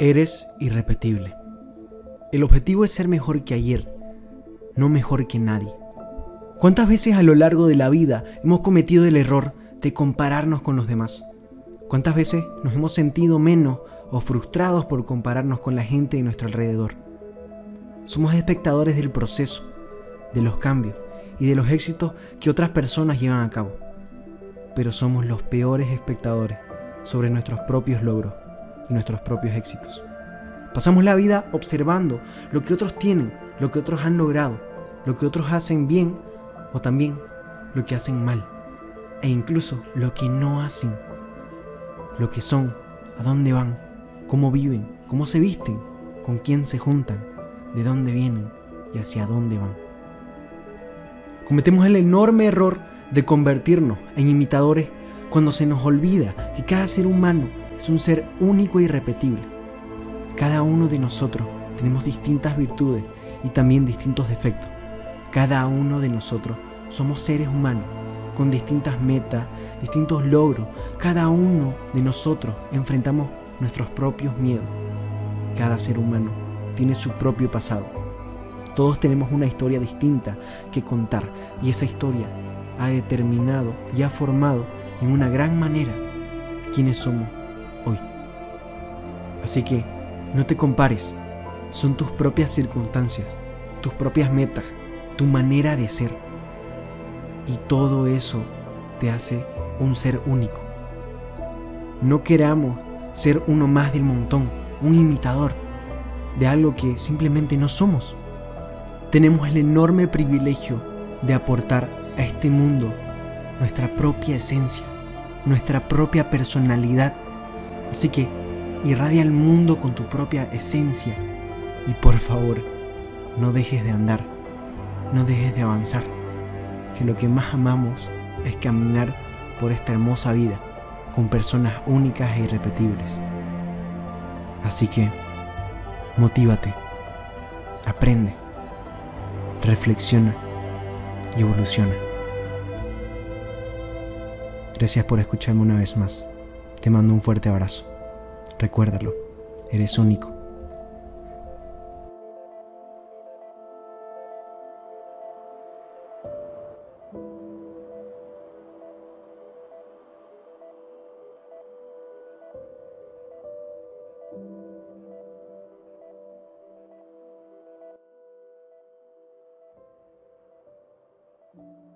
Eres irrepetible. El objetivo es ser mejor que ayer, no mejor que nadie. ¿Cuántas veces a lo largo de la vida hemos cometido el error de compararnos con los demás? ¿Cuántas veces nos hemos sentido menos o frustrados por compararnos con la gente de nuestro alrededor? Somos espectadores del proceso, de los cambios y de los éxitos que otras personas llevan a cabo. Pero somos los peores espectadores sobre nuestros propios logros y nuestros propios éxitos. Pasamos la vida observando lo que otros tienen, lo que otros han logrado, lo que otros hacen bien o también lo que hacen mal, e incluso lo que no hacen, lo que son, a dónde van, cómo viven, cómo se visten, con quién se juntan, de dónde vienen y hacia dónde van. Cometemos el enorme error de convertirnos en imitadores cuando se nos olvida que cada ser humano es un ser único e irrepetible. Cada uno de nosotros tenemos distintas virtudes y también distintos defectos. Cada uno de nosotros somos seres humanos con distintas metas, distintos logros. Cada uno de nosotros enfrentamos nuestros propios miedos. Cada ser humano tiene su propio pasado. Todos tenemos una historia distinta que contar y esa historia ha determinado y ha formado en una gran manera quiénes somos hoy. Así que no te compares, son tus propias circunstancias, tus propias metas, tu manera de ser. Y todo eso te hace un ser único. No queramos ser uno más del montón, un imitador de algo que simplemente no somos. Tenemos el enorme privilegio de aportar a este mundo nuestra propia esencia, nuestra propia personalidad Así que irradia el mundo con tu propia esencia y por favor, no dejes de andar, no dejes de avanzar, que lo que más amamos es caminar por esta hermosa vida con personas únicas e irrepetibles. Así que, motívate, aprende, reflexiona y evoluciona. Gracias por escucharme una vez más. Te mando un fuerte abrazo. Recuérdalo, eres único.